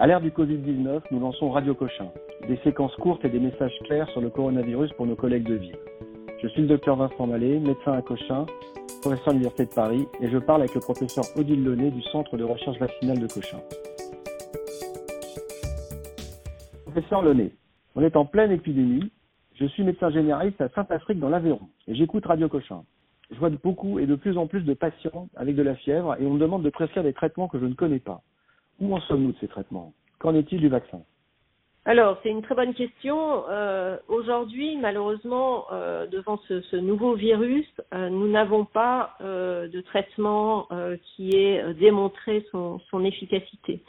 À l'ère du Covid-19, nous lançons Radio Cochin, des séquences courtes et des messages clairs sur le coronavirus pour nos collègues de ville. Je suis le docteur Vincent Mallet, médecin à Cochin, professeur à l'Université de Paris, et je parle avec le professeur Odile Launay du Centre de recherche vaccinale de Cochin. Professeur Launay, on est en pleine épidémie. Je suis médecin généraliste à Saint-Afrique dans l'Aveyron et j'écoute Radio Cochin. Je vois beaucoup et de plus en plus de patients avec de la fièvre et on me demande de prescrire des traitements que je ne connais pas. Où en sommes-nous de ces traitements? Qu'en est-il du vaccin? Alors, c'est une très bonne question. Euh, Aujourd'hui, malheureusement, euh, devant ce, nouveau virus, euh, nous n'avons pas de traitement qui ait démontré son, efficacité.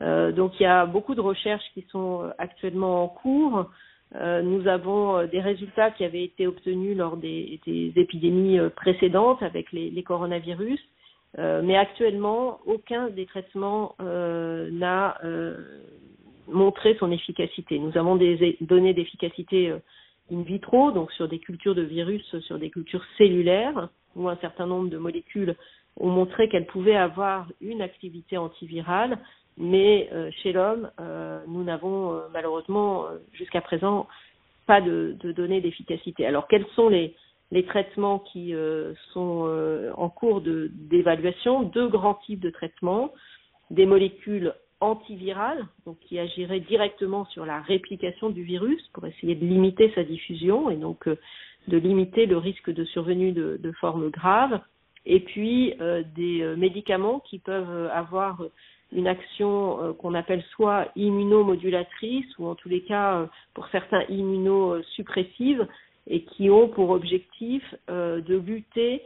Donc, il y a beaucoup de recherches qui sont actuellement en cours. nous avons des résultats qui avaient été obtenus lors des, épidémies précédentes avec les coronavirus. Euh, mais actuellement, aucun des traitements euh, n'a euh, montré son efficacité. Nous avons des données d'efficacité in vitro, donc sur des cultures de virus, sur des cultures cellulaires, où un certain nombre de molécules ont montré qu'elles pouvaient avoir une activité antivirale, mais chez l'homme, nous n'avons malheureusement jusqu'à présent pas de, de données d'efficacité. Alors quels sont les, les traitements qui euh, sont euh, en cours d'évaluation, deux grands types de traitements, des molécules antivirales, donc qui agiraient directement sur la réplication du virus pour essayer de limiter sa diffusion et donc euh, de limiter le risque de survenue de, de formes graves, et puis des médicaments qui peuvent avoir une action qu'on appelle soit immunomodulatrice ou en tous les cas pour certains immunosuppressive et qui ont pour objectif euh, de lutter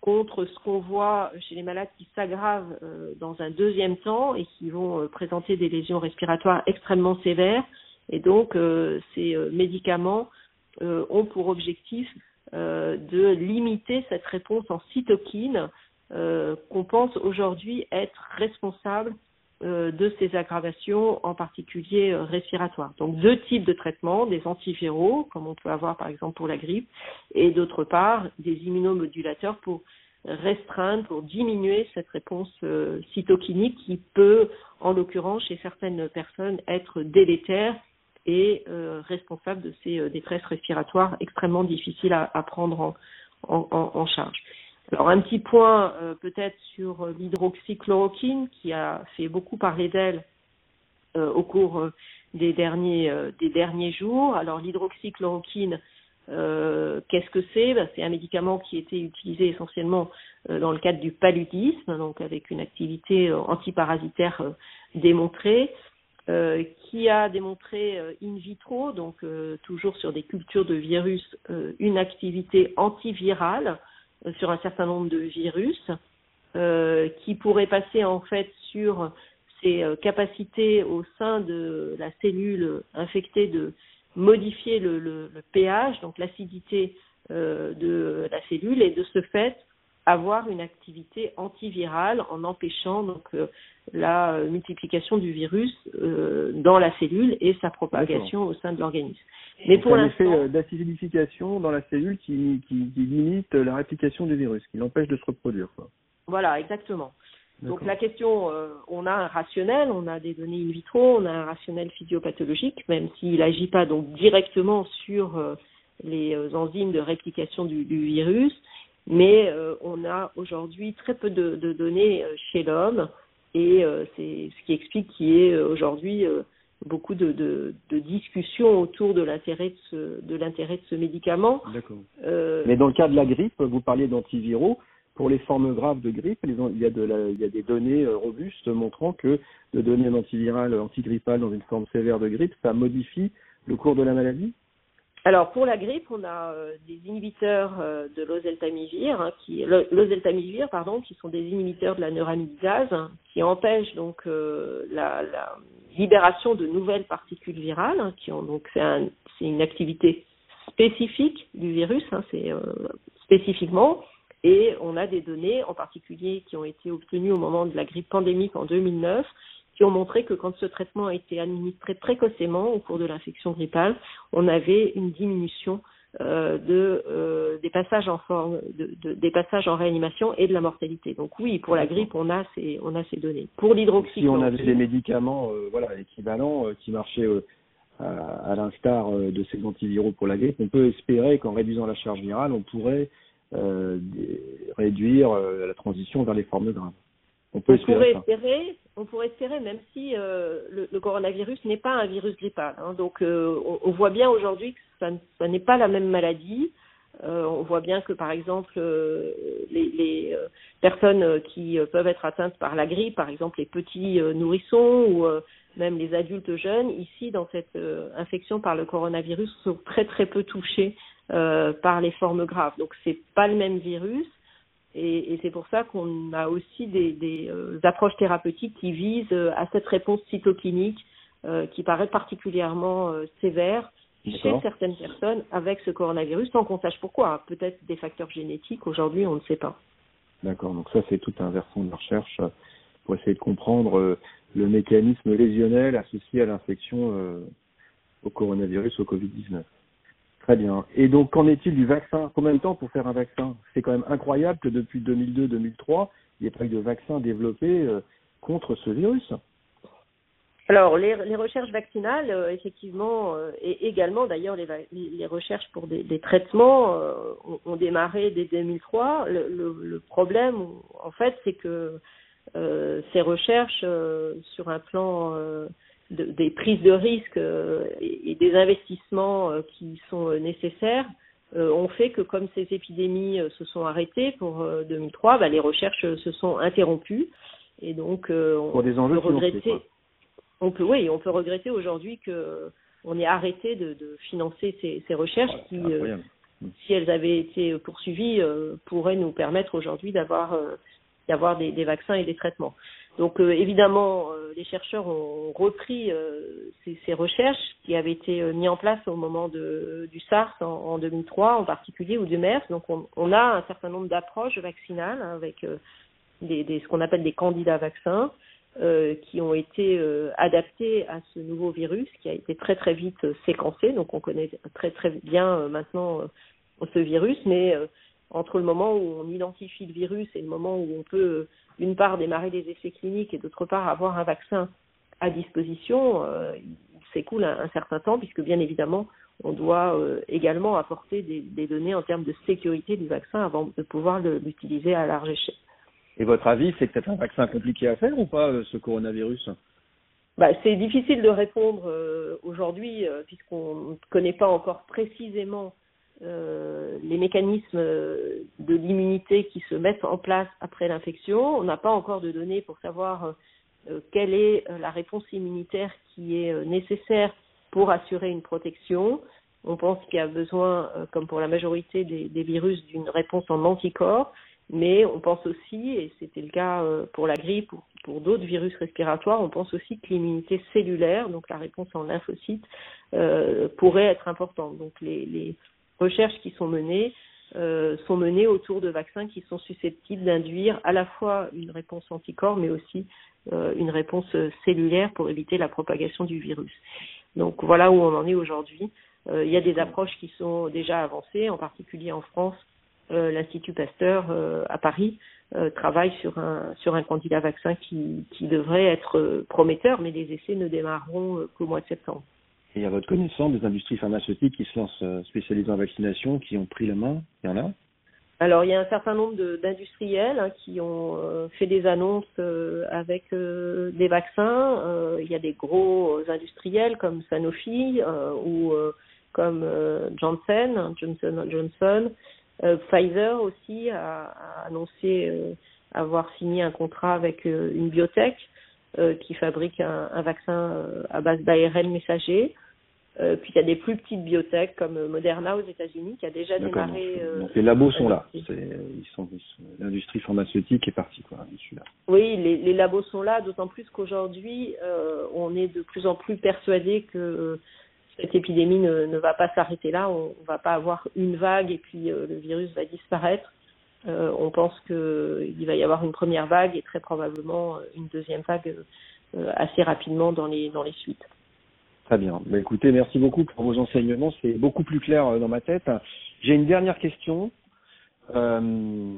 contre ce qu'on voit chez les malades qui s'aggravent euh, dans un deuxième temps et qui vont euh, présenter des lésions respiratoires extrêmement sévères. Et donc, ces médicaments ont pour objectif de limiter cette réponse en cytokine qu'on pense aujourd'hui être responsable de ces aggravations, en particulier euh, respiratoires. Donc deux types de traitements, des antiviraux, comme on peut avoir par exemple pour la grippe, et d'autre part des immunomodulateurs pour restreindre, pour diminuer cette réponse euh, cytokinique qui peut, en l'occurrence chez certaines personnes, être délétère et euh, responsable de ces euh, détresses respiratoires extrêmement difficiles à, prendre en, en, en charge. Alors un petit point euh, peut-être sur euh, l'hydroxychloroquine qui a fait beaucoup parler d'elle euh, au cours des derniers jours. Alors l'hydroxychloroquine, qu'est-ce que c'est? Ben, C'est un médicament qui était utilisé essentiellement dans le cadre du paludisme, donc avec une activité antiparasitaire démontrée. Qui a démontré in vitro, donc toujours sur des cultures de virus, une activité antivirale sur un certain nombre de virus euh, qui pourraient passer en fait sur ces euh, capacités au sein de la cellule infectée de modifier le, le, le pH, donc l'acidité euh, de la cellule, et de ce fait avoir une activité antivirale en empêchant donc euh, la multiplication du virus euh, dans la cellule et sa propagation au sein de l'organisme. Mais pour l'instant, effet euh, d'acidification dans la cellule qui, qui, qui, limite la réplication du virus, qui l'empêche de se reproduire. Quoi. Voilà, exactement. Donc la question, euh, on a un rationnel, on a des données in vitro, on a un rationnel physiopathologique, même s'il n'agit pas donc directement sur euh, les enzymes de réplication du, du virus, mais euh, on a aujourd'hui très peu de, de données chez l'homme et c'est ce qui explique qu'il y ait aujourd'hui beaucoup de, de, de, discussions autour de l'intérêt de ce, de l'intérêt de ce médicament. D'accord. Euh, Mais dans le cas de la grippe, vous parliez d'antiviraux. Pour les formes graves de grippe, il y a, de la, il y a des données euh, robustes montrant que de donner un antiviral antigrippal dans une forme sévère de grippe, ça modifie le cours de la maladie? Alors pour la grippe, on a euh, des inhibiteurs euh, de l'oseltamivir, hein, qui l'oseltamivir pardon, qui sont des inhibiteurs de la neuramidase, hein, qui empêchent donc euh, la, la, libération de nouvelles particules virales, hein, qui ont donc c'est un, une activité spécifique du virus, hein, c'est euh, spécifiquement, et on a des données en particulier qui ont été obtenues au moment de la grippe pandémique en 2009 qui ont montré que quand ce traitement a été administré précocement au cours de l'infection grippale, on avait une diminution de des passages en forme, de, des passages en réanimation et de la mortalité. Donc oui, pour la grippe, on a ces on a ces données. Pour l'hydroxychloroquine, si on avait des médicaments voilà équivalents qui marchaient à, l'instar de ces antiviraux pour la grippe, on peut espérer qu'en réduisant la charge virale, on pourrait réduire la transition vers les formes graves. On, peut pourrait espérer, on pourrait espérer, même si euh, le, coronavirus n'est pas un virus grippal. Hein. donc, euh, on, voit bien aujourd'hui que ça, n'est pas la même maladie. Euh, on voit bien que, par exemple, les, les personnes qui peuvent être atteintes par la grippe, par exemple les petits nourrissons ou même les adultes jeunes, ici, dans cette infection par le coronavirus, sont très très peu touchés par les formes graves. Donc, c'est pas le même virus. Et, et c'est pour ça qu'on a aussi des, des euh, approches thérapeutiques qui visent euh, à cette réponse cytokinique euh, qui paraît particulièrement sévère chez certaines personnes avec ce coronavirus, sans qu'on sache pourquoi. Peut-être des facteurs génétiques, aujourd'hui on ne sait pas. D'accord, donc ça c'est tout un versant de recherche pour essayer de comprendre le mécanisme lésionnel associé à l'infection au coronavirus, au Covid-19. Très bien. Et donc, qu'en est-il du vaccin? Combien de temps pour faire un vaccin? C'est quand même incroyable que depuis 2002-2003, il n'y ait pas eu de vaccin développé euh, contre ce virus. Alors, les, recherches vaccinales, euh, effectivement, euh, et également d'ailleurs les, les, recherches pour des, traitements ont, démarré dès 2003. Le, problème, en fait, c'est que ces recherches sur un plan des prises de risques euh, et, des investissements euh, qui sont euh, nécessaires ont fait que comme ces épidémies se sont arrêtées pour 2003, bah, les recherches se sont interrompues et donc on pour des enjeux peut regretter. On peut oui, on peut regretter aujourd'hui que on ait arrêté de, de financer ces, ces recherches qui, si elles avaient été poursuivies, pourraient nous permettre aujourd'hui d'avoir d'avoir des, des, vaccins et des traitements. Donc euh, évidemment, euh, les chercheurs ont repris euh, ces, ces, recherches qui avaient été mises en place au moment de, du SARS en, en, 2003 en particulier ou du MERS. Donc on, on a un certain nombre d'approches vaccinales hein, avec des, des, ce qu'on appelle des candidats vaccins qui ont été adaptés à ce nouveau virus qui a été très très vite séquencé. Donc on connaît très très bien maintenant ce virus, mais entre le moment où on identifie le virus et le moment où on peut, d'une part, démarrer des essais cliniques et d'autre part, avoir un vaccin à disposition, euh, il s'écoule un, certain temps puisque, bien évidemment, on doit euh, également apporter des, des, données en termes de sécurité du vaccin avant de pouvoir l'utiliser à large échelle. Et votre avis, c'est que c'est un vaccin compliqué à faire ou pas, euh, ce coronavirus? Bah, c'est difficile de répondre aujourd'hui puisqu'on ne connaît pas encore précisément euh, les mécanismes de l'immunité qui se mettent en place après l'infection. On n'a pas encore de données pour savoir euh, quelle est euh, la réponse immunitaire qui est nécessaire pour assurer une protection. On pense qu'il y a besoin, comme pour la majorité des, virus, d'une réponse en anticorps, mais on pense aussi, et c'était le cas pour la grippe ou pour d'autres virus respiratoires, on pense aussi que l'immunité cellulaire, donc la réponse en lymphocytes, euh, pourrait être importante. Donc les, recherches qui sont menées euh, sont menées autour de vaccins qui sont susceptibles d'induire à la fois une réponse anticorps, mais aussi euh, une réponse cellulaire pour éviter la propagation du virus. Donc voilà où on en est aujourd'hui. Euh, il y a des approches qui sont déjà avancées, en particulier en France. L'Institut Pasteur à Paris travaille sur un sur un candidat vaccin qui devrait être prometteur, mais les essais ne démarreront qu'au mois de septembre. Et à votre connaissance, des industries pharmaceutiques qui se lancent euh, spécialisées en vaccination, qui ont pris la main Il y en a? Alors, il y a un certain nombre d'industriels hein, qui ont euh, fait des annonces euh, avec des vaccins. il y a des gros industriels comme Sanofi ou comme Johnson, Johnson Johnson. Pfizer aussi a, a annoncé avoir signé un contrat avec une biotech qui fabrique un, un vaccin à base d'ARN messager. Euh, puis il y a des plus petites biotech comme Moderna aux États-Unis qui a déjà démarré. Euh, les labos sont là. Ils sont, l'industrie pharmaceutique est partie quoi, là Oui, les, les, labos sont là, d'autant plus qu'aujourd'hui euh, on est de plus en plus persuadé que cette épidémie ne, ne va pas s'arrêter là. On, ne va pas avoir une vague et puis euh, le virus va disparaître. on pense qu'il va y avoir une première vague et très probablement une deuxième vague assez rapidement dans les dans les suites. Très bien. Bah, écoutez, merci beaucoup pour vos enseignements. C'est beaucoup plus clair euh, dans ma tête. J'ai une dernière question. Euh,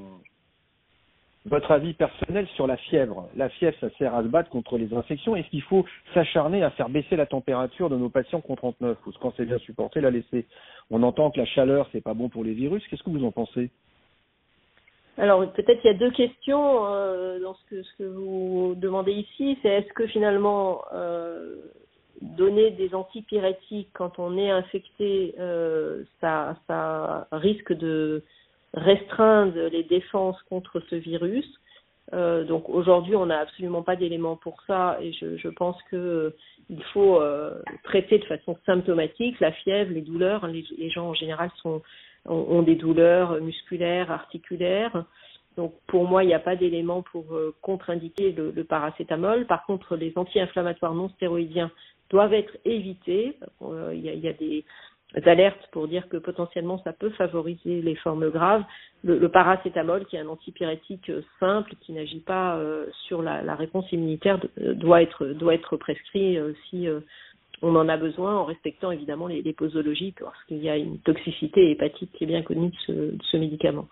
votre avis personnel sur la fièvre. La fièvre, ça sert à se battre contre les infections. Est-ce qu'il faut s'acharner à faire baisser la température de nos patients contre 39 ou quand c'est bien supporté, la laisser On entend que la chaleur, c'est pas bon pour les virus. Qu'est-ce que vous en pensez alors peut-être il y a deux questions euh, dans ce que, ce que vous demandez ici. C'est est-ce que finalement donner des antipyrétiques quand on est infecté, euh, ça, risque de restreindre les défenses contre ce virus. Euh, donc aujourd'hui, on n'a absolument pas d'éléments pour ça et je, pense que euh, faut traiter de façon symptomatique la fièvre, les douleurs. Les, gens en général ont, des douleurs musculaires, articulaires. Donc pour moi, il n'y a pas d'éléments pour contre-indiquer le, paracétamol. Par contre, les anti-inflammatoires non stéroïdiens doivent être évités. Euh, il y, a, des alertes pour dire que potentiellement ça peut favoriser les formes graves. Le, paracétamol, qui est un antipyrétique simple, qui n'agit pas euh, sur la, réponse immunitaire, doit être, doit être prescrit euh, si euh, on en a besoin, en respectant évidemment les, posologies, parce qu'il y a une toxicité hépatique qui est bien connue de ce, de ce médicament.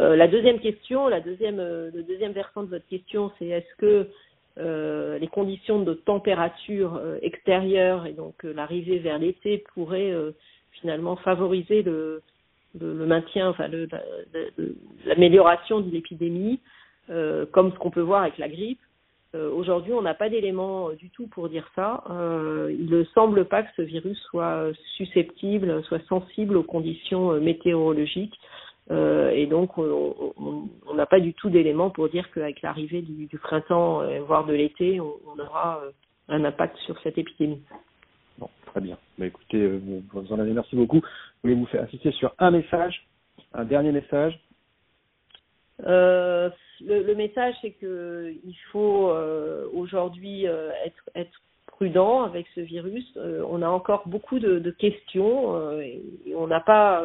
Euh, la deuxième question, la deuxième, le deuxième versant de votre question, c'est est-ce que euh, les conditions de température euh, extérieure et donc euh, l'arrivée vers l'été pourraient finalement favoriser le, le, maintien, enfin l'amélioration de l'épidémie, comme ce qu'on peut voir avec la grippe. Aujourd'hui, on n'a pas d'éléments du tout pour dire ça. il ne semble pas que ce virus soit susceptible, soit sensible aux conditions météorologiques. Euh, et donc, on n'a pas du tout d'éléments pour dire qu'avec l'arrivée du, du, printemps, euh, voire de l'été, on, on, aura euh, un impact sur cette épidémie. Bon, très bien. Bah, écoutez, vous en avez merci beaucoup. Je voulais vous faire insister sur un message, un dernier message. Le, le, message, c'est que il faut aujourd'hui être, être prudent avec ce virus. on a encore beaucoup de, de questions et on n'a pas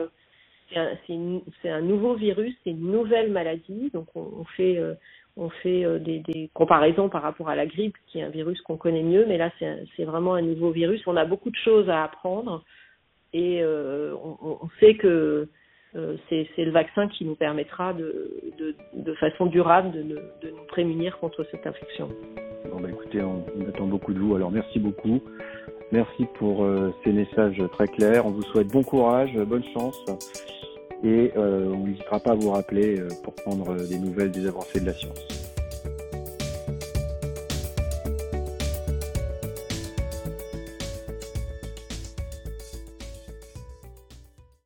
c'est un, nouveau virus, c'est une nouvelle maladie, donc on, fait, euh, on fait euh, des, des, comparaisons par rapport à la grippe, qui est un virus qu'on connaît mieux, mais là c'est vraiment un nouveau virus. On a beaucoup de choses à apprendre et euh, on, sait que euh, c'est le vaccin qui nous permettra de, de, façon durable de, de, nous prémunir contre cette infection. Bon bah écoutez, on, attend beaucoup de vous, alors merci beaucoup. Merci pour euh, ces messages très clairs. On vous souhaite bon courage, bonne chance et euh, on n'hésitera pas à vous rappeler euh, pour prendre des nouvelles des avancées de la science.